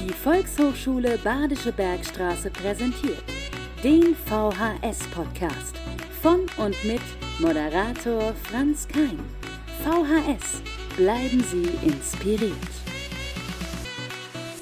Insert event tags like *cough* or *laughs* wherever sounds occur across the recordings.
Die Volkshochschule Badische Bergstraße präsentiert den VHS-Podcast von und mit Moderator Franz Kein. VHS, bleiben Sie inspiriert.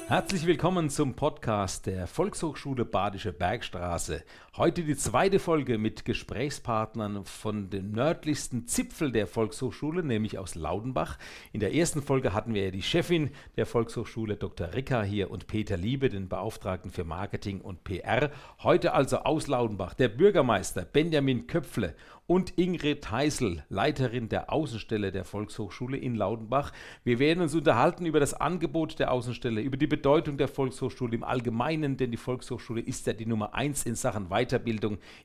Herzlich willkommen zum Podcast der Volkshochschule Badische Bergstraße. Heute die zweite Folge mit Gesprächspartnern von dem nördlichsten Zipfel der Volkshochschule, nämlich aus Laudenbach. In der ersten Folge hatten wir ja die Chefin der Volkshochschule, Dr. Ricker hier und Peter Liebe, den Beauftragten für Marketing und PR. Heute also aus Laudenbach der Bürgermeister Benjamin Köpfle und Ingrid Heisel, Leiterin der Außenstelle der Volkshochschule in Laudenbach. Wir werden uns unterhalten über das Angebot der Außenstelle, über die Bedeutung der Volkshochschule im Allgemeinen, denn die Volkshochschule ist ja die Nummer eins in Sachen Weiterbildung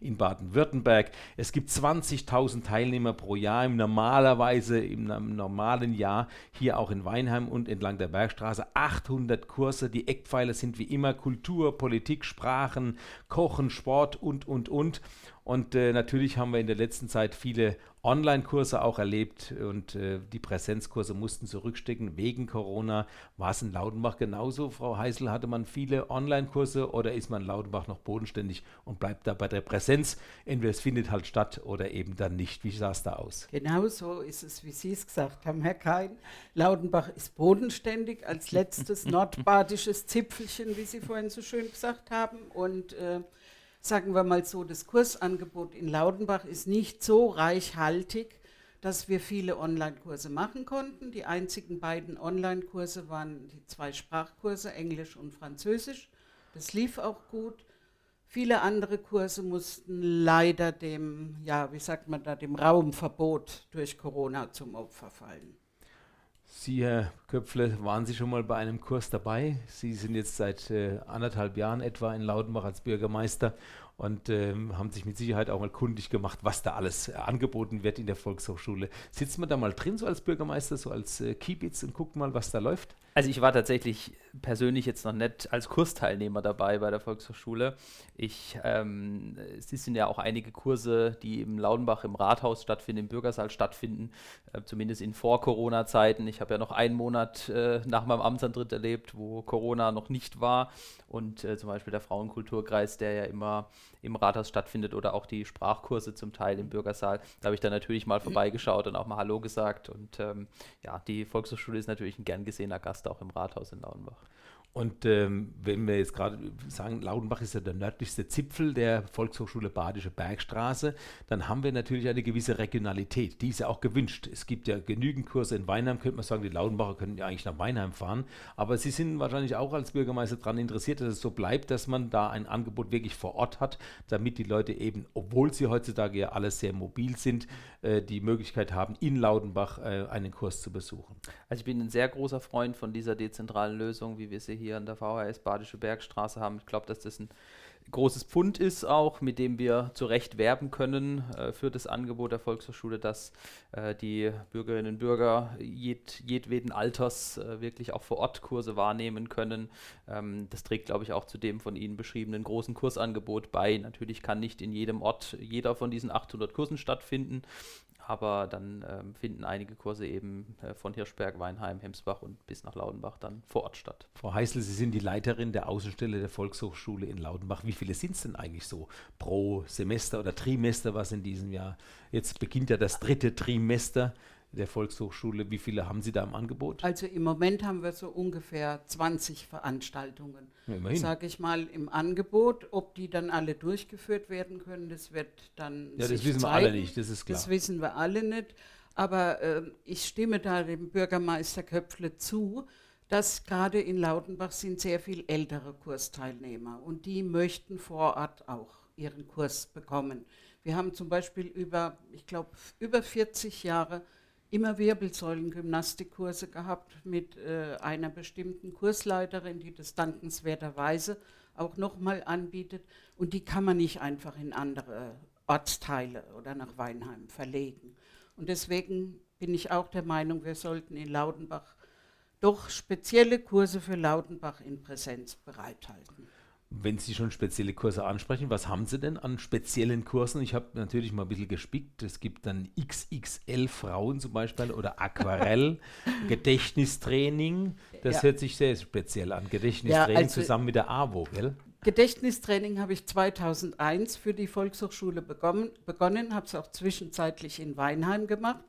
in Baden-Württemberg. Es gibt 20.000 Teilnehmer pro Jahr, im normalerweise im normalen Jahr hier auch in Weinheim und entlang der Bergstraße 800 Kurse. Die Eckpfeiler sind wie immer Kultur, Politik, Sprachen, Kochen, Sport und, und, und. Und äh, natürlich haben wir in der letzten Zeit viele Online-Kurse auch erlebt und äh, die Präsenzkurse mussten zurückstecken wegen Corona. War es in Laudenbach genauso, Frau Heißel? Hatte man viele Online-Kurse oder ist man in Laudenbach noch bodenständig und bleibt da bei der Präsenz? Entweder es findet halt statt oder eben dann nicht. Wie sah es da aus? Genau so ist es, wie Sie es gesagt haben, Herr Kein. Laudenbach ist bodenständig als letztes *laughs* nordbadisches Zipfelchen, wie Sie vorhin so schön gesagt haben. Und äh, sagen wir mal so, das Kursangebot in Laudenbach ist nicht so reichhaltig, dass wir viele Online-Kurse machen konnten. Die einzigen beiden Online-Kurse waren die zwei Sprachkurse, Englisch und Französisch. Das lief auch gut. Viele andere Kurse mussten leider dem, ja, wie sagt man da, dem Raumverbot durch Corona zum Opfer fallen. Sie, Herr Köpfle, waren Sie schon mal bei einem Kurs dabei? Sie sind jetzt seit äh, anderthalb Jahren etwa in Laudenbach als Bürgermeister und ähm, haben sich mit Sicherheit auch mal kundig gemacht, was da alles äh, angeboten wird in der Volkshochschule. Sitzt man da mal drin, so als Bürgermeister, so als äh, Kiebitz und guckt mal, was da läuft? Also ich war tatsächlich persönlich jetzt noch nicht als Kursteilnehmer dabei bei der Volkshochschule. Ich, ähm, es sind ja auch einige Kurse, die im Laudenbach im Rathaus stattfinden, im Bürgersaal stattfinden, äh, zumindest in Vor-Corona-Zeiten. Ich habe ja noch einen Monat äh, nach meinem Amtsantritt erlebt, wo Corona noch nicht war und äh, zum Beispiel der Frauenkulturkreis, der ja immer im Rathaus stattfindet oder auch die Sprachkurse zum Teil im Bürgersaal. Da habe ich dann natürlich mal vorbeigeschaut und auch mal Hallo gesagt und ähm, ja, die Volkshochschule ist natürlich ein gern gesehener Gast Gast auch im Rathaus in Lauenbach. Und ähm, wenn wir jetzt gerade sagen, Laudenbach ist ja der nördlichste Zipfel der Volkshochschule Badische Bergstraße, dann haben wir natürlich eine gewisse Regionalität. Die ist ja auch gewünscht. Es gibt ja genügend Kurse in Weinheim, könnte man sagen, die Laudenbacher können ja eigentlich nach Weinheim fahren. Aber Sie sind wahrscheinlich auch als Bürgermeister daran interessiert, dass es so bleibt, dass man da ein Angebot wirklich vor Ort hat, damit die Leute eben, obwohl sie heutzutage ja alle sehr mobil sind, äh, die Möglichkeit haben, in Laudenbach äh, einen Kurs zu besuchen. Also ich bin ein sehr großer Freund von dieser dezentralen Lösung, wie wir sie hier hier an der VHS Badische Bergstraße haben. Ich glaube, dass das ein großes Pfund ist auch, mit dem wir zu Recht werben können äh, für das Angebot der Volkshochschule, dass äh, die Bürgerinnen und Bürger jed, jedweden Alters äh, wirklich auch vor Ort Kurse wahrnehmen können. Ähm, das trägt, glaube ich, auch zu dem von Ihnen beschriebenen großen Kursangebot bei. Natürlich kann nicht in jedem Ort jeder von diesen 800 Kursen stattfinden, aber dann ähm, finden einige Kurse eben äh, von Hirschberg, Weinheim, Hemsbach und bis nach Laudenbach dann vor Ort statt. Frau Heißel, Sie sind die Leiterin der Außenstelle der Volkshochschule in Laudenbach. Wie viele sind es denn eigentlich so pro Semester oder Trimester, was in diesem Jahr? Jetzt beginnt ja das dritte Trimester der Volkshochschule. Wie viele haben Sie da im Angebot? Also im Moment haben wir so ungefähr 20 Veranstaltungen, ja, sage ich mal, im Angebot. Ob die dann alle durchgeführt werden können, das wird dann. Ja, das wissen zeigen. wir alle nicht, das ist klar. Das wissen wir alle nicht. Aber äh, ich stimme da dem Bürgermeister Köpfle zu, dass gerade in Lautenbach sind sehr viel ältere Kursteilnehmer und die möchten vor Ort auch ihren Kurs bekommen. Wir haben zum Beispiel über, ich glaube, über 40 Jahre immer Wirbelsäulengymnastikkurse gehabt mit äh, einer bestimmten Kursleiterin, die das dankenswerterweise auch nochmal anbietet. Und die kann man nicht einfach in andere Ortsteile oder nach Weinheim verlegen. Und deswegen bin ich auch der Meinung, wir sollten in Laudenbach doch spezielle Kurse für Laudenbach in Präsenz bereithalten. Wenn Sie schon spezielle Kurse ansprechen, was haben Sie denn an speziellen Kursen? Ich habe natürlich mal ein bisschen gespickt. Es gibt dann XXL Frauen zum Beispiel oder Aquarell, *laughs* Gedächtnistraining. Das Ja. hört sich sehr speziell an. Gedächtnistraining also- zusammen mit der AWO, gell? Gedächtnistraining habe ich 2001 für die Volkshochschule begonnen, begonnen habe es auch zwischenzeitlich in Weinheim gemacht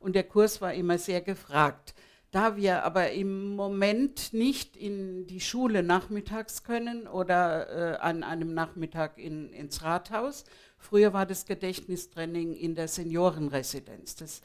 und der Kurs war immer sehr gefragt. Da wir aber im Moment nicht in die Schule nachmittags können oder äh, an einem Nachmittag in, ins Rathaus, früher war das Gedächtnistraining in der Seniorenresidenz. Das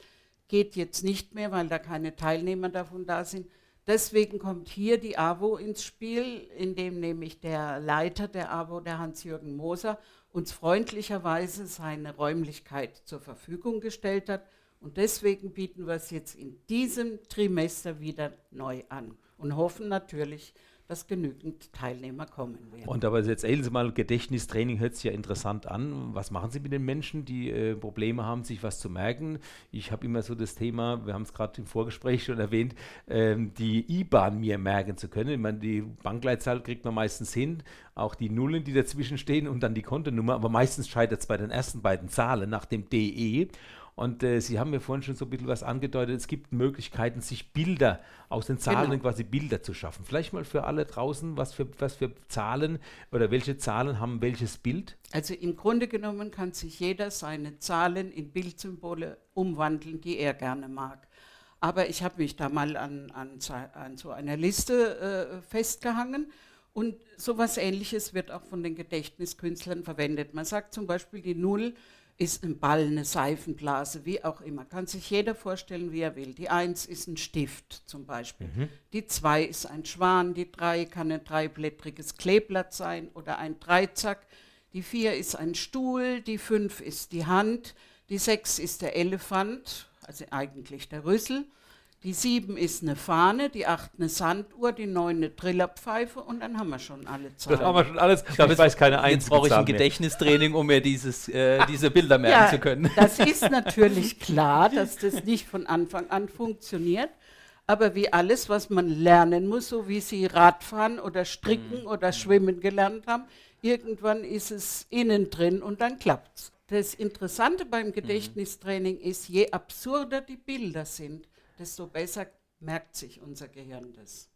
geht jetzt nicht mehr, weil da keine Teilnehmer davon da sind. Deswegen kommt hier die AWO ins Spiel, indem nämlich der Leiter der AWO, der Hans-Jürgen Moser, uns freundlicherweise seine Räumlichkeit zur Verfügung gestellt hat. Und deswegen bieten wir es jetzt in diesem Trimester wieder neu an und hoffen natürlich, dass genügend Teilnehmer kommen werden. Und aber jetzt erzählen Sie mal, Gedächtnistraining hört sich ja interessant an. Was machen Sie mit den Menschen, die äh, Probleme haben, sich was zu merken? Ich habe immer so das Thema, wir haben es gerade im Vorgespräch schon erwähnt, ähm, die IBAN mir merken zu können. Ich meine, die Bankleitzahl kriegt man meistens hin, auch die Nullen, die dazwischen stehen und dann die Kontonummer, aber meistens scheitert es bei den ersten beiden Zahlen nach dem DE. Und äh, Sie haben mir vorhin schon so ein bisschen was angedeutet. Es gibt Möglichkeiten, sich Bilder aus den Zahlen Genau. quasi Bilder zu schaffen. Vielleicht mal für alle draußen, was für, was für Zahlen oder welche Zahlen haben welches Bild? Also im Grunde genommen kann sich jeder seine Zahlen in Bildsymbole umwandeln, die er gerne mag. Aber ich habe mich da mal an, an, an so einer Liste äh, festgehangen und sowas ähnliches wird auch von den Gedächtniskünstlern verwendet. Man sagt zum Beispiel, die Null ist ein Ball, eine Seifenblase, wie auch immer. Kann sich jeder vorstellen, wie er will. Die Eins ist ein Stift zum Beispiel. Die Zwei ist ein Schwan. Die Drei kann ein dreiblättriges Kleeblatt sein oder ein Dreizack. Die Vier ist ein Stuhl. Die Fünf ist die Hand. Die Sechs ist der Elefant, also eigentlich der Rüssel. Die Sieben ist eine Fahne, die Acht eine Sanduhr, die Neun eine Trillerpfeife und dann haben wir schon alle *laughs* Zahlen. Das haben wir schon alles. Ich, glaub, ich weiß keine Jetzt brauche ich ein. Gedächtnistraining, um mir dieses, äh, diese Bilder merken zu können. Das ist *laughs* natürlich klar, dass das nicht von Anfang an funktioniert. Aber wie alles, was man lernen muss, so wie Sie Radfahren oder Stricken oder Schwimmen gelernt haben, irgendwann ist es innen drin und dann klappt's. Das Interessante beim Gedächtnistraining ist, je absurder die Bilder sind, desto besser merkt sich unser Gehirn das.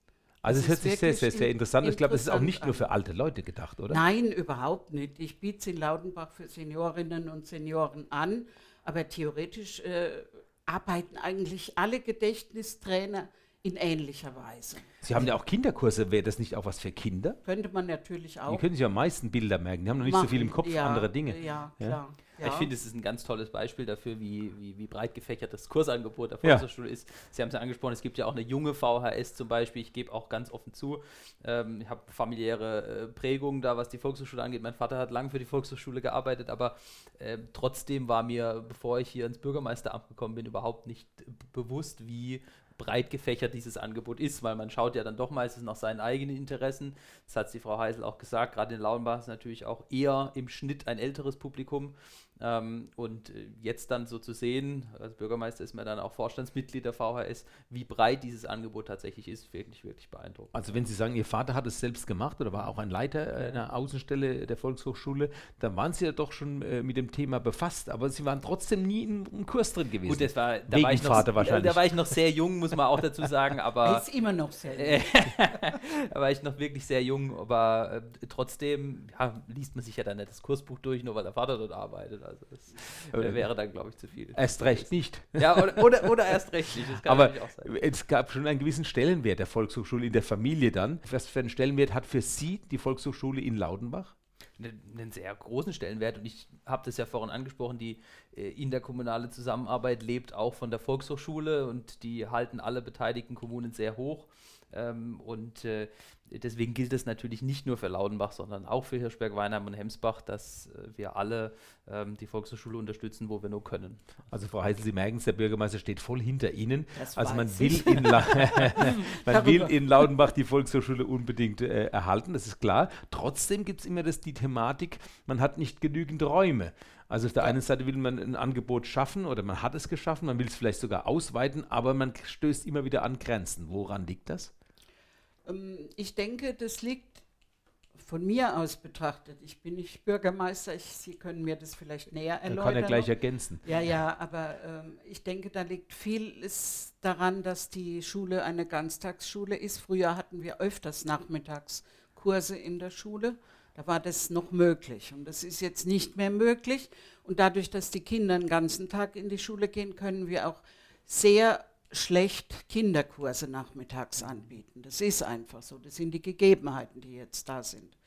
Also es hört ist sich sehr, sehr, sehr in- interessant. Ich glaube, es ist auch nicht nur für alte Leute gedacht, oder? Nein, überhaupt nicht. Ich biete es in Laudenbach für Seniorinnen und Senioren an, aber theoretisch äh, arbeiten eigentlich alle Gedächtnistrainer in ähnlicher Weise. Sie haben ja auch Kinderkurse. Wäre das nicht auch was für Kinder? Könnte man natürlich Die auch. können sich am meisten Bilder merken. Die haben noch nicht so viel im machen. Kopf, ja, andere Dinge. Ja, Ja. klar. Ja. Ich finde, es ist ein ganz tolles Beispiel dafür, wie, wie, wie breit gefächert das Kursangebot der Ja. Volkshochschule ist. Sie haben es ja angesprochen, es gibt ja auch eine junge VHS zum Beispiel. Ich gebe auch ganz offen zu, ähm, ich habe familiäre äh, Prägungen da, was die Volkshochschule angeht. Mein Vater hat lange für die Volkshochschule gearbeitet, aber äh, trotzdem war mir, bevor ich hier ins Bürgermeisteramt gekommen bin, überhaupt nicht bewusst, wie breit gefächert dieses Angebot ist, weil man schaut ja dann doch meistens nach seinen eigenen Interessen. Das hat die Frau Heisel auch gesagt, gerade in Lauenbach ist natürlich auch eher im Schnitt ein älteres Publikum. Ähm, und äh, jetzt dann so zu sehen, als Bürgermeister ist man dann auch Vorstandsmitglied der VHS, wie breit dieses Angebot tatsächlich ist, wirklich, wirklich beeindruckend. Also wenn Sie sagen, Ihr Vater hat es selbst gemacht oder war auch ein Leiter äh, einer Außenstelle der Volkshochschule, dann waren Sie ja doch schon äh, mit dem Thema befasst, aber Sie waren trotzdem nie in einem Kurs drin gewesen. Gut, das war, da, Wegen war ich noch, Vater wahrscheinlich. da war ich noch sehr jung, muss man auch dazu sagen, Er aber ist immer noch sehr. Äh, *laughs* da war ich noch wirklich sehr jung, aber äh, trotzdem ja, liest man sich ja dann nicht das Kursbuch durch, nur weil der Vater dort arbeitet. Also das äh, wäre dann, glaube ich, zu viel. Erst recht nicht. Ja, oder, oder, oder erst recht nicht. Aber es gab schon einen gewissen Stellenwert der Volkshochschule in der Familie dann. Was für einen Stellenwert hat für Sie die Volkshochschule in Laudenbach? einen, einen sehr großen Stellenwert. Und ich habe das ja vorhin angesprochen, die äh, interkommunale Zusammenarbeit lebt auch von der Volkshochschule und die halten alle beteiligten Kommunen sehr hoch. Ähm, und äh, deswegen gilt es natürlich nicht nur für Laudenbach, sondern auch für Hirschberg, Weinheim und Hemsbach, dass äh, wir alle ähm, die Volkshochschule unterstützen, wo wir nur können. Also Frau Heisel, Sie merken es, der Bürgermeister steht voll hinter Ihnen. Das also *laughs* man will, in, man will in Laudenbach die Volkshochschule unbedingt äh, erhalten, das ist klar. Trotzdem gibt es immer das, die Thematik, man hat nicht genügend Räume. Also auf der einen Seite will man ein Angebot schaffen oder man hat es geschaffen, man will es vielleicht sogar ausweiten, aber man stößt immer wieder an Grenzen. Woran liegt das? Ähm, Ich denke, das liegt von mir aus betrachtet, ich bin nicht Bürgermeister, ich, Sie können mir das vielleicht näher erläutern. kann er gleich ergänzen. Ja, ja, aber ähm, ich denke, da liegt vieles daran, dass die Schule eine Ganztagsschule ist. Früher hatten wir öfters Nachmittagskurse in der Schule. Da war das noch möglich. Und das ist jetzt nicht mehr möglich. Und dadurch, dass die Kinder den ganzen Tag in die Schule gehen, können wir auch sehr schlecht Kinderkurse nachmittags anbieten. Das ist einfach so. Das sind die Gegebenheiten, die jetzt da sind.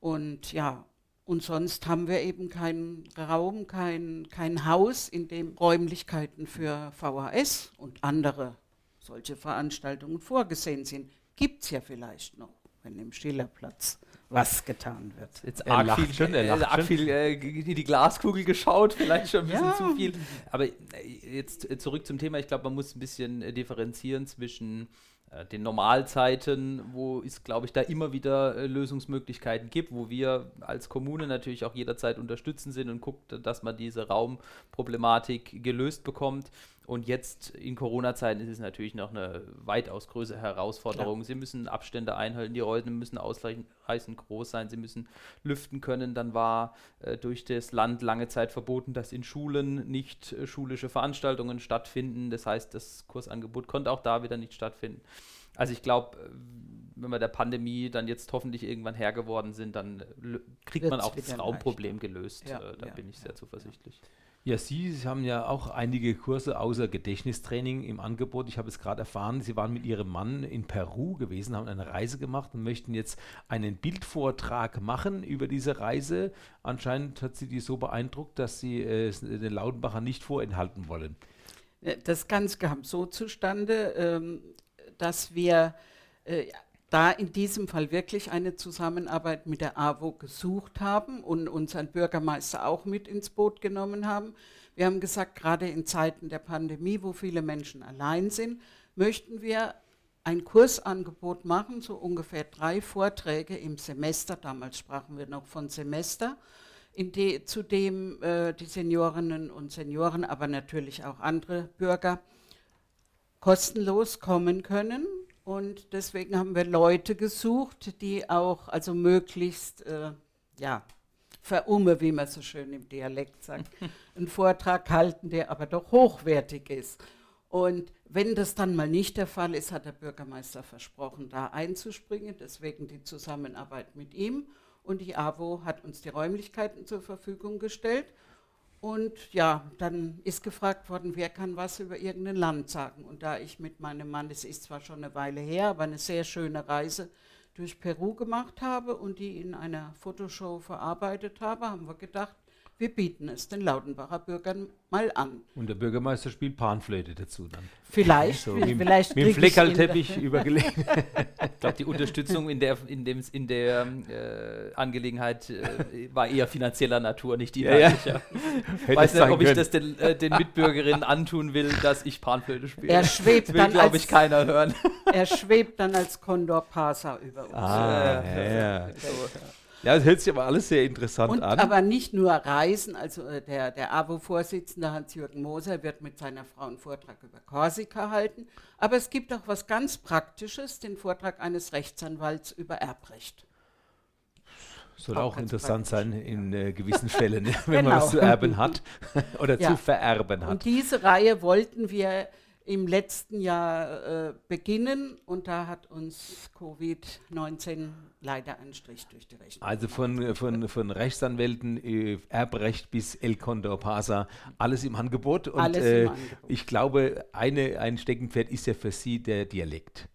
Und ja, und sonst haben wir eben keinen Raum, kein, kein Haus, in dem Räumlichkeiten für VHS und andere solche Veranstaltungen vorgesehen sind. Gibt es ja vielleicht noch, wenn im Schillerplatz was getan wird. Jetzt Er arg lacht viel, schon, er äh, lacht arg schon. viel äh, in die Glaskugel geschaut, vielleicht schon ein bisschen Ja. zu viel. Aber äh, jetzt äh, zurück zum Thema. Ich glaube, man muss ein bisschen äh, differenzieren zwischen äh, den Normalzeiten, wo es, glaube ich, da immer wieder äh, Lösungsmöglichkeiten gibt, wo wir als Kommune natürlich auch jederzeit unterstützen sind und guckt, dass man diese Raumproblematik gelöst bekommt. Und jetzt in Corona-Zeiten ist es natürlich noch eine weitaus größere Herausforderung. Sie müssen Abstände einhalten, die Räume müssen ausreichend groß sein, sie müssen lüften können. Dann war äh, durch das Land lange Zeit verboten, dass in Schulen nicht äh, schulische Veranstaltungen stattfinden. Das heißt, das Kursangebot konnte auch da wieder nicht stattfinden. Also ich glaube, wenn wir der Pandemie dann jetzt hoffentlich irgendwann Herr geworden sind, dann äh, kriegt man Wird's auch das Raumproblem gelöst. Ja, äh, da ja, bin ich ja, sehr zuversichtlich. Ja, Sie haben ja auch einige Kurse außer Gedächtnistraining im Angebot. Ich habe es gerade erfahren, Sie waren mit Ihrem Mann in Peru gewesen, haben eine Reise gemacht und möchten jetzt einen Bildvortrag machen über diese Reise. Anscheinend hat Sie die so beeindruckt, dass Sie äh, den Lautenbacher nicht vorenthalten wollen. Äh, Das Ganze kam so zustande, ähm, dass wir äh, da in diesem Fall wirklich eine Zusammenarbeit mit der AWO gesucht haben und unseren Bürgermeister auch mit ins Boot genommen haben. Wir haben gesagt, gerade in Zeiten der Pandemie, wo viele Menschen allein sind, möchten wir ein Kursangebot machen, so ungefähr drei Vorträge im Semester. Damals sprachen wir noch von Semester in de, zu dem äh, die Seniorinnen und Senioren, aber natürlich auch andere Bürger kostenlos kommen können. Und deswegen haben wir Leute gesucht, die auch also möglichst, äh, ja, verumme, wie man so schön im Dialekt sagt, *laughs* einen Vortrag halten, der aber doch hochwertig ist. Und wenn das dann mal nicht der Fall ist, hat der Bürgermeister versprochen, da einzuspringen. Deswegen die Zusammenarbeit mit ihm. Und die AWO hat uns die Räumlichkeiten zur Verfügung gestellt. Und ja, dann ist gefragt worden, wer kann was über irgendein Land sagen. Und da ich mit meinem Mann, es ist zwar schon eine Weile her, aber eine sehr schöne Reise durch Peru gemacht habe und die in einer Fotoshow verarbeitet habe, haben wir gedacht, wir bieten es den Lautenbacher Bürgern mal an. Und der Bürgermeister spielt Panflöte dazu dann. Vielleicht, So, mit, vielleicht mit dem Fleckerlteppich übergelegt. *laughs* Ich glaube, die Unterstützung in der, in dem, in der äh, Angelegenheit äh, war eher finanzieller Natur, nicht Ja, ja. inhaltlicher. *laughs* Ich Hätte weiß nicht, ob ich können. das den, äh, den Mitbürgerinnen antun will, dass ich Panflöte spiele. Er schwebt das will, dann glaube ich, keiner hören. Er schwebt dann als Condor Pasa über uns. Ah, Ja, ja, ja. Ja, das hört sich aber alles sehr interessant Und an. aber nicht nur Reisen, also äh, der, der AWO-Vorsitzende Hans-Jürgen Moser wird mit seiner Frau einen Vortrag über Korsika halten, aber es gibt auch was ganz Praktisches, den Vortrag eines Rechtsanwalts über Erbrecht. Soll auch auch interessant sein in äh, gewissen Fällen, *laughs* wenn man Genau. was zu erben hat *laughs* oder Ja. zu vererben hat. Und diese Reihe wollten wir im letzten Jahr äh, beginnen und da hat uns Covid-19 leider einen Strich durch die Rechnung. Also von, von, von Rechtsanwälten, äh, Erbrecht bis El Condor Pasa, alles im Angebot. Und Alles äh, im Angebot. ich glaube, eine, ein Steckenpferd ist ja für Sie der Dialekt.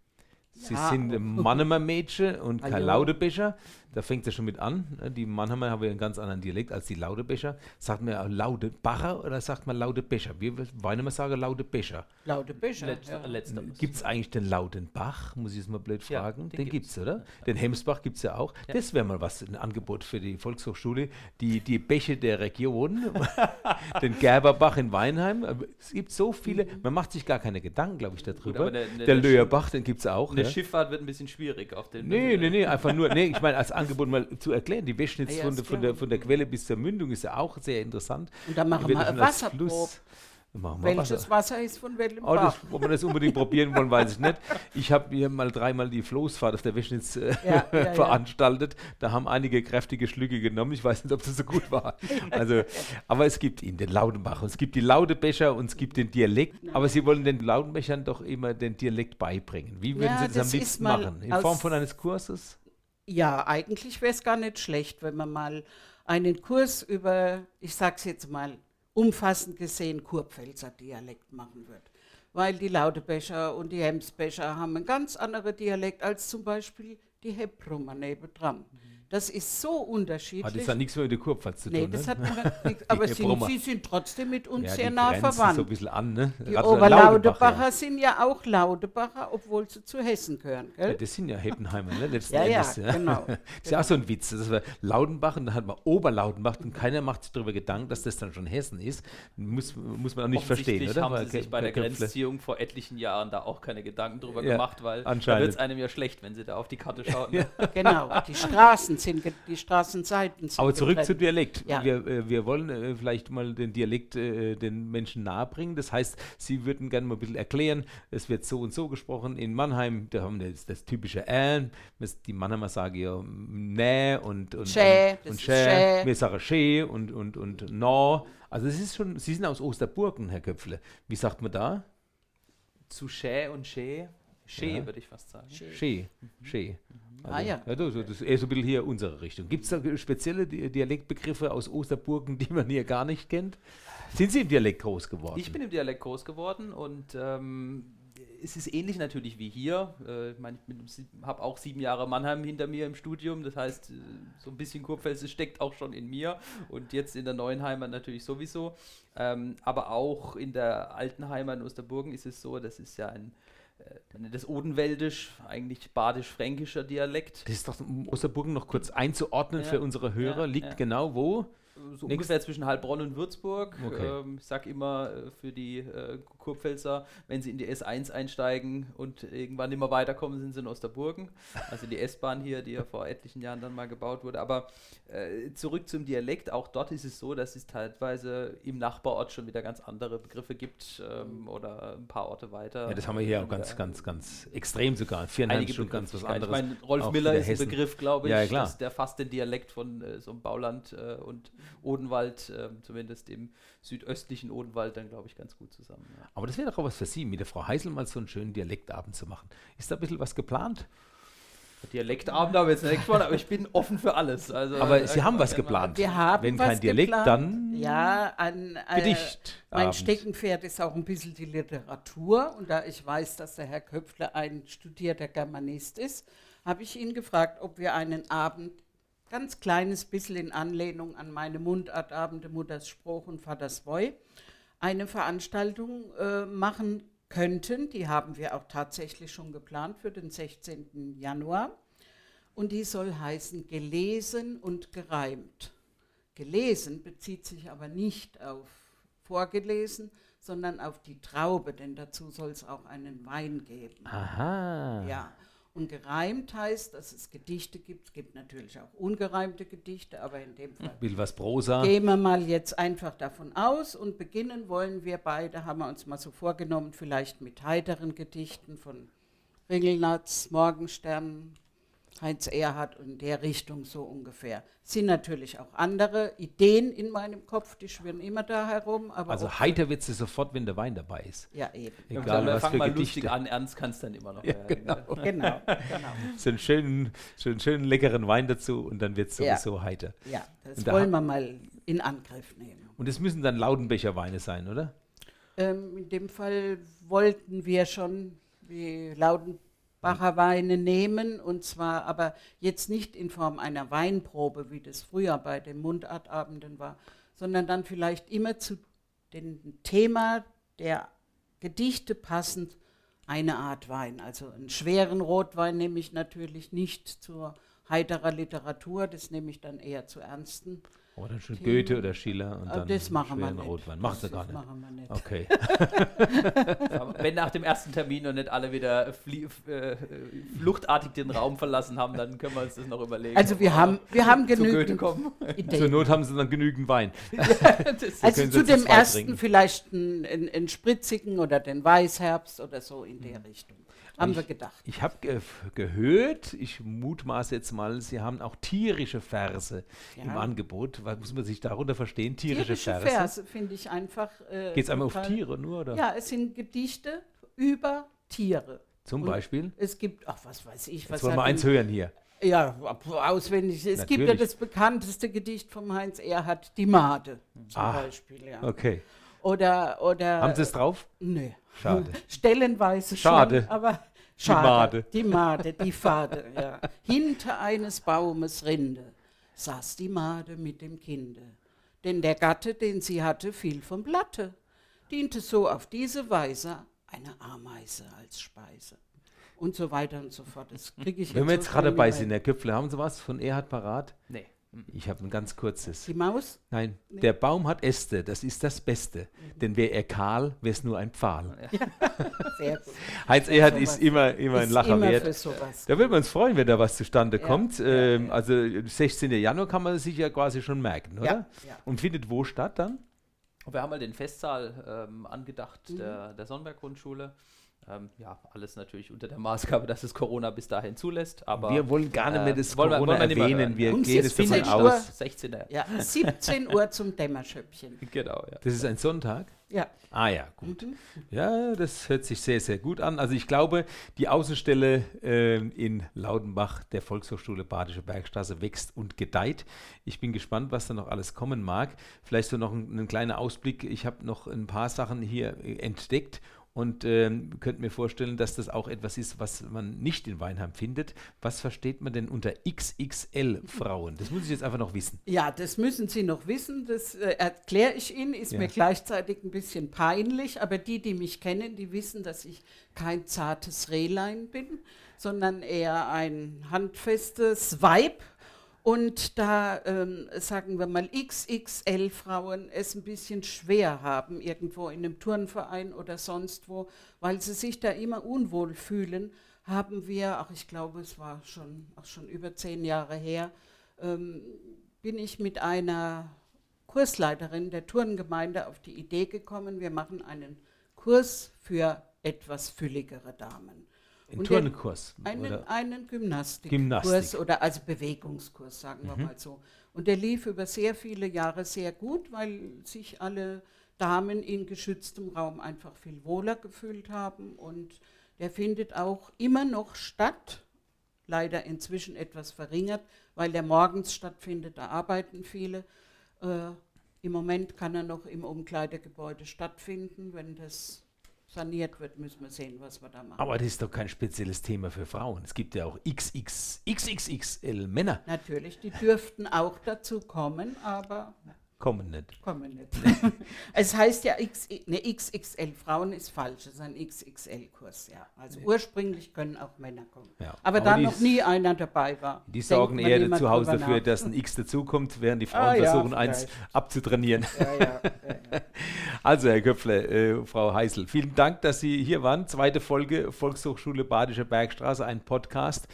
Sie Ja. sind ein Mannheimer Mädchen und kein. Laudebecher. Da fängt es schon mit an. ne? Die Mannheimer haben ja einen ganz anderen Dialekt als die Laudebecher. Sagt man ja Laudebacher oder sagt man Laudebecher? Wir wollen immer sagen Laudebecher. Laute Bücher. Letz- ja. Letzteres. Gibt es eigentlich den Laudenbach? Muss ich es mal blöd Ja, fragen? den den gibt es, gibt's. oder? Den Hemsbach gibt es ja auch. Ja. Das wäre mal was, ein Angebot für die Volkshochschule. Die, die Bäche der Region, *laughs* den Gerberbach in Weinheim. Es gibt so viele, man macht sich gar keine Gedanken, glaube ich, darüber. aber der- der- der der Löherbach, den gibt es auch. Eine ja. Schifffahrt wird ein bisschen schwierig auf den. Nee, nee, nee, einfach nur, nee, ich meine, als Angebot mal zu erklären, die Wäschnitz Ja, von, der, von, der, Quelle bis zur Mündung ist ja auch sehr interessant. Und dann machen wir schon eine als Wasserprobe. Welches Wasser. Wasser ist von welchem Oh, das, ob wir das unbedingt probieren wollen, weiß ich nicht. Ich habe hier mal dreimal die Floßfahrt auf der Weschnitz äh, Ja, ja, veranstaltet. Da haben einige kräftige Schlücke genommen. Ich weiß nicht, ob das so gut war. Also, aber es gibt ihn, den Laudenbach. Und es gibt die Laudebecher und es gibt den Dialekt. Aber Sie wollen den Laudenbechern doch immer den Dialekt beibringen. Wie würden Sie das, das am liebsten machen? In Form von eines Kurses? Ja, eigentlich wäre es gar nicht schlecht, wenn man mal einen Kurs über, ich sag's jetzt mal, umfassend gesehen Kurpfälzer Dialekt machen wird. Weil die Lautebecher und die Hemsbecher haben einen ganz anderen Dialekt als zum Beispiel die Hebrummer nebendran. Das ist so Hat unterschiedlich. jetzt dann nichts mehr mit der Kurpfalz zu nee, tun. das ne? hat *laughs* man nichts. Aber sind, sie sind trotzdem mit uns ja, sehr die nah grenzen verwandt. so ein bisschen an. Ne? Die Also Oberlaudebacher ja. sind ja auch Laudebacher, obwohl sie zu Hessen gehören. Ja, Gell? das sind ja Heppenheimer, ne? letzten *laughs* Ja, ja, Endes. genau, *laughs* Das ist ja auch so ein Witz. Das war Laudenbach und dann hat man Oberlaudenbach und keiner macht sich darüber Gedanken, dass das dann schon Hessen ist. Muss, muss man auch nicht verstehen, Offensichtlich oder? haben sie sich bei der Grenzziehung vor etlichen Jahren da auch keine Gedanken drüber Ja, gemacht, weil da anscheinend. wird es einem ja schlecht, wenn sie da auf die Karte schauen. ne? Genau, die Straßen sind, die Straßenseiten sind Aber zurück getrennt. zum Dialekt. Ja. Wir, äh, wir wollen äh, vielleicht mal den Dialekt äh, den Menschen nahebringen. Das heißt, Sie würden gerne mal ein bisschen erklären, es wird so und so gesprochen. In Mannheim, da haben wir das, das typische Ä. Die Mannheimer sagen ja Nä und, und, Schä, und, und. Schä. Wir sagen Schä und, und, und No. Also es ist schon, Sie sind aus Osterburgen, Herr Köpfle. Wie sagt man da? Zu Schä und Schä. Schä, Ja. würde ich fast sagen. Schä. Schä. Ah, ja. das, das ist eher so ein bisschen hier unsere Richtung. Gibt es da spezielle Di- Dialektbegriffe aus Osterburgen, die man hier gar nicht kennt? Sind Sie im Dialekt groß geworden? Ich bin im Dialekt groß geworden und ähm, es ist ähnlich natürlich wie hier. Äh, ich meine, ich habe auch sieben Jahre Mannheim hinter mir im Studium. Das heißt, äh, so ein bisschen Kurpfälzisch steckt auch schon in mir und jetzt in der neuen Heimat natürlich sowieso. Ähm, aber auch in der alten Heimat in Osterburgen ist es so, das ist ja ein äh, das Odenwäldisch, eigentlich badisch-fränkischer Dialekt. Das ist doch um Osterburgen noch kurz einzuordnen Ja, für unsere Hörer. ja, Liegt ja. genau wo? So ungefähr zwischen Heilbronn und Würzburg. Okay. Ähm, ich sag immer äh, für die äh, Kurpfälzer, wenn sie in die S1 einsteigen und irgendwann immer weiterkommen, sind sie in Osterburgen. Also die S-Bahn hier, die ja vor etlichen Jahren dann mal gebaut wurde. Aber äh, zurück zum Dialekt, auch dort ist es so, dass es teilweise im Nachbarort schon wieder ganz andere Begriffe gibt ähm, oder ein paar Orte weiter. Ja, das haben wir hier auch ganz, ganz, ganz extrem sogar. Viereinhalb Stunden ganz was anderes. Ich meine, Rolf Miller ist ein Hessen. Begriff, glaube ich, Ja, ja, klar. dass der fast den Dialekt von äh, so einem Bauland äh, und Odenwald, ähm, zumindest im südöstlichen Odenwald, dann glaube ich ganz gut zusammen. Ja. Aber das wäre doch auch was für Sie, mit der Frau Heisel mal so einen schönen Dialektabend zu machen. Ist da ein bisschen was geplant? Dialektabend habe ich jetzt nicht gesprochen, aber ich bin offen für alles. Also, Aber äh, Sie haben was geplant. Wir haben Wenn was kein Dialekt, geplant. dann ja, ein äh, Gedicht. Mein Steckenpferd ist auch ein bisschen die Literatur. Und da ich weiß, dass der Herr Köpfle ein studierter Germanist ist, habe ich ihn gefragt, ob wir einen Abend, ganz kleines bisschen in Anlehnung an meine Mundartabende Mutters Spruch und Vaters Boy, eine Veranstaltung äh, machen könnten. Die haben wir auch tatsächlich schon geplant für den 16. Januar. Und die soll heißen gelesen und gereimt. Gelesen bezieht sich aber nicht auf vorgelesen, sondern auf die Traube, denn dazu soll es auch einen Wein geben. Aha. Ja. Und gereimt heißt, dass es Gedichte gibt. Es gibt natürlich auch ungereimte Gedichte, aber in dem Fall Will was Prosa. gehen wir mal jetzt einfach davon aus und beginnen wollen wir beide, haben wir uns mal so vorgenommen, vielleicht mit heiteren Gedichten von Ringelnatz, Morgenstern, Heinz Erhardt und in der Richtung so ungefähr. Sind natürlich auch andere Ideen in meinem Kopf, die schwirren immer da herum. Aber Also heiter wird sie sofort, wenn der Wein dabei ist. Ja, eben. Ja, Egal wir was fangen für mal Gedichte. lustig an, ernst kann es dann immer noch Ja, werden. genau. gell? Genau, genau. *laughs* So einen schönen, schönen, schönen leckeren Wein dazu und dann wird es Ja. sowieso heiter. Ja, das Und da wollen wir mal in Angriff nehmen. Und es müssen dann Laudenbecher Weine sein, oder? Ähm, in dem Fall wollten wir schon die Laudenbacher Weine nehmen und zwar aber jetzt nicht in Form einer Weinprobe, wie das früher bei den Mundartabenden war, sondern dann vielleicht immer zu dem Thema der Gedichte passend eine Art Wein. Also einen schweren Rotwein nehme ich natürlich nicht zur heiterer Literatur, das nehme ich dann eher zu ernsten. Oder schon Themen. Goethe oder Schiller und Äh, dann das machen wir nicht. Rotwein. Macht er das gar nicht. machen wir nicht. Okay. *laughs* Wenn nach dem ersten Termin noch nicht alle wieder flie- äh, fluchtartig den Raum verlassen haben, dann können wir uns das noch überlegen. Also wir haben, wir haben zu Goethe genügend kommen. Zur. Not haben sie dann genügend Wein. *laughs* Also zu zu dem ersten trinken. vielleicht einen, einen, spritzigen oder den Weißherbst oder so in der Richtung. Haben wir gedacht. Ich habe ge gehört, ich mutmaße jetzt mal, Sie haben auch tierische Verse im Ja. Angebot. Was muss man sich darunter verstehen? Tierische, Tierische Verse. Verse finde ich einfach. Äh, Geht es einmal auf Tiere nur? Oder? Ja, es sind Gedichte über Tiere. Zum Und Beispiel? Es gibt, ach, was weiß ich, was Jetzt wollen wir eins hören hier. Ja, auswendig. Es gibt ja Natürlich. das bekannteste Gedicht vom Heinz Erhardt, Die Made zum Ah, Beispiel. Ja. Okay. Oder, oder. Haben Sie es drauf? Nee. Schade. *laughs* Stellenweise Schade. schon, aber schade. Made. Die Made, die Fade, ja. Hinter eines Baumes Rinde saß die Made mit dem Kinde. Denn der Gatte, den sie hatte, fiel vom Blatte, diente so auf diese Weise eine Ameise als Speise. Und so weiter und so fort. Das kriege ich Wenn wir jetzt gerade mehr. Herr Köpfle, haben Sie was von Erhard parat? Nee. Mhm. Ich habe ein ganz kurzes. Die Maus? Nein, der Baum hat Äste, das ist das Beste. Denn wäre er kahl, wäre es nur ein Pfahl. *laughs* Sehr gut. Heinz sowas. ist immer, immer ein Ist Lacher immer wert. für sowas. Da würden wir uns freuen, wenn da was zustande Ja, kommt. ja, ähm, ja. Also 16. Januar kann man sich ja quasi schon merken, oder? Ja, ja. Und findet wo statt dann? Wir haben mal den Festsaal ähm, angedacht Mhm. der, der Sonnenberg-Grundschule. Ähm, ja, alles natürlich unter der Maßgabe, dass es Corona bis dahin zulässt. Aber wir wollen gar nicht mehr äh, das wollen wir- Corona wollen wir nicht mehr erwähnen. Wir. Und gehen jetzt davon aus. Uhr- 16. Ja, 17 Uhr zum Dämmerschöppchen. *laughs* Genau, ja. Das ist ein Sonntag? Ja. Ah ja, gut. Mhm. Ja, das hört sich sehr, sehr gut an. Also ich glaube, die Außenstelle ähm, in Laudenbach der Volkshochschule Badische Bergstraße wächst und gedeiht. Ich bin gespannt, was da noch alles kommen mag. Vielleicht so noch ein, ein kleiner Ausblick. Ich habe noch ein paar Sachen hier äh, entdeckt und ähm, könnte mir vorstellen, dass das auch etwas ist, was man nicht in Weinheim findet. Was versteht man denn unter XXL-Frauen? Das muss ich jetzt einfach noch wissen. Ja, das müssen Sie noch wissen. Das äh, erkläre ich Ihnen, ist Ja. mir gleichzeitig ein bisschen peinlich, aber die, die mich kennen, die wissen, dass ich kein zartes Rehlein bin, sondern eher ein handfestes Weib. Und da, ähm, sagen wir mal, XXL-Frauen es ein bisschen schwer haben, irgendwo in einem Turnverein oder sonst wo, weil sie sich da immer unwohl fühlen, haben wir, ach ich glaube, es war schon, auch schon über zehn Jahre her, ähm, bin ich mit einer Kursleiterin der Turngemeinde auf die Idee gekommen, wir machen einen Kurs für etwas fülligere Damen. Ein Und der- Turnkurs. Einen, oder? einen Gymnastikkurs Gymnastik. oder also Bewegungskurs, sagen wir mal so. Und der lief über sehr viele Jahre sehr gut, weil sich alle Damen in geschütztem Raum einfach viel wohler gefühlt haben. Und der findet auch immer noch statt, leider inzwischen etwas verringert, weil der morgens stattfindet, da arbeiten viele. Äh, Im Moment kann er noch im Umkleidegebäude stattfinden. Wenn das saniert wird, müssen wir sehen, was wir da machen. Aber das ist doch kein spezielles Thema für Frauen. Es gibt ja auch XX, XXXL Männer. Natürlich, die dürften auch dazu kommen, aber Kommen nicht. kommen nicht. *laughs* es heißt ja X, ne, XXL, Frauen ist falsch, es ist ein XXL-Kurs, ja. Also ursprünglich können auch Männer kommen. Ja. Aber, Aber da noch nie einer dabei war. Die sorgen eher zu Hause dafür, nach. dass ein X dazukommt, während die Frauen Ah, ja, versuchen, eins vielleicht. abzutrainieren. Ja, ja, ja, ja. *laughs* Also, Herr Köpfle, äh, Frau Heißel, vielen Dank, dass Sie hier waren. Zweite Folge Volkshochschule Badische Bergstraße, ein Podcast,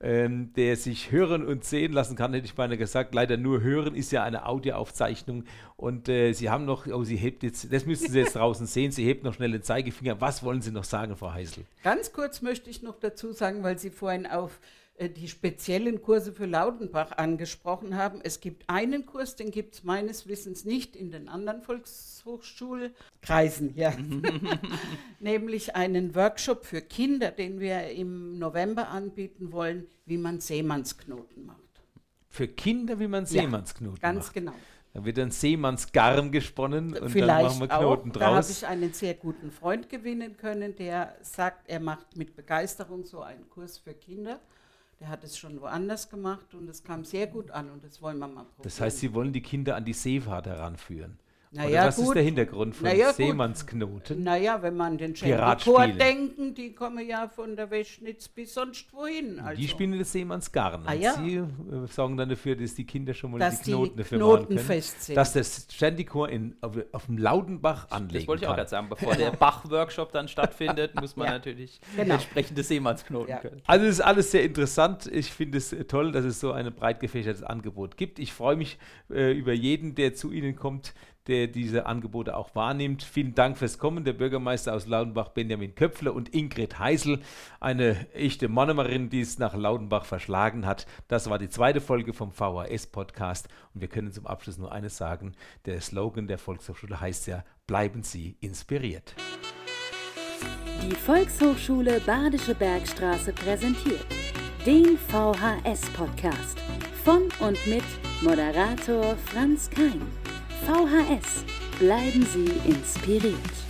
ähm, der sich hören und sehen lassen kann, hätte ich beinahe gesagt. Leider nur hören ist ja eine Audioaufzeichnung. Und äh, Sie haben noch, oh, Sie hebt jetzt, das müssen Sie jetzt *laughs* draußen sehen, Sie hebt noch schnell den Zeigefinger. Was wollen Sie noch sagen, Frau Heißel? Ganz kurz möchte ich noch dazu sagen, weil Sie vorhin auf die speziellen Kurse für Laudenbach angesprochen haben. Es gibt einen Kurs, den gibt es meines Wissens nicht in den anderen Volkshochschulkreisen, ja. *laughs* Nämlich einen Workshop für Kinder, den wir im November anbieten wollen, wie man Seemannsknoten macht. Für Kinder, wie man Ja, Seemannsknoten Ganz macht. genau. Dann wird ein Seemannsgarn gesponnen und Vielleicht dann machen wir Knoten auch. Da habe draus. ich einen sehr guten Freund gewinnen können, der sagt, er macht mit Begeisterung so einen Kurs für Kinder. Der hat es schon woanders gemacht und es kam sehr gut an und das wollen wir mal probieren. Das heißt, Sie wollen die Kinder an die Seefahrt heranführen. Naja, was ist gut. der Hintergrund von Naja. Seemannsknoten? Naja, wenn man den spielen. denken, die kommen ja von der Weschnitz bis sonst wohin. Also, Die spielen das Seemannsgarn. Ah, ja. Sie äh, sorgen dann dafür, dass die Kinder schon mal Dass die Knoten dafür Knoten machen können. fest sind. Dass das Shantychor in, auf, auf dem Laudenbach anlegen Das wollte ich auch gerade sagen. Bevor der *laughs* Bach-Workshop dann stattfindet, *laughs* muss man Ja. natürlich Genau. entsprechende Seemannsknoten Ja. können. Also es ist alles sehr interessant. Ich finde es äh, toll, dass es so ein breit gefächertes Angebot gibt. Ich freue mich äh, über jeden, der zu Ihnen kommt, der diese Angebote auch wahrnimmt. Vielen Dank fürs Kommen. Der Bürgermeister aus Laudenbach, Benjamin Köpfler und Ingrid Heisel, eine echte Monomerin, die es nach Laudenbach verschlagen hat. Das war die zweite Folge vom VHS-Podcast. Und wir können zum Abschluss nur eines sagen. Der Slogan der Volkshochschule heißt ja, bleiben Sie inspiriert. Die Volkshochschule Badische Bergstraße präsentiert den VHS-Podcast von und mit Moderator Franz Kein. VHS, bleiben Sie inspiriert.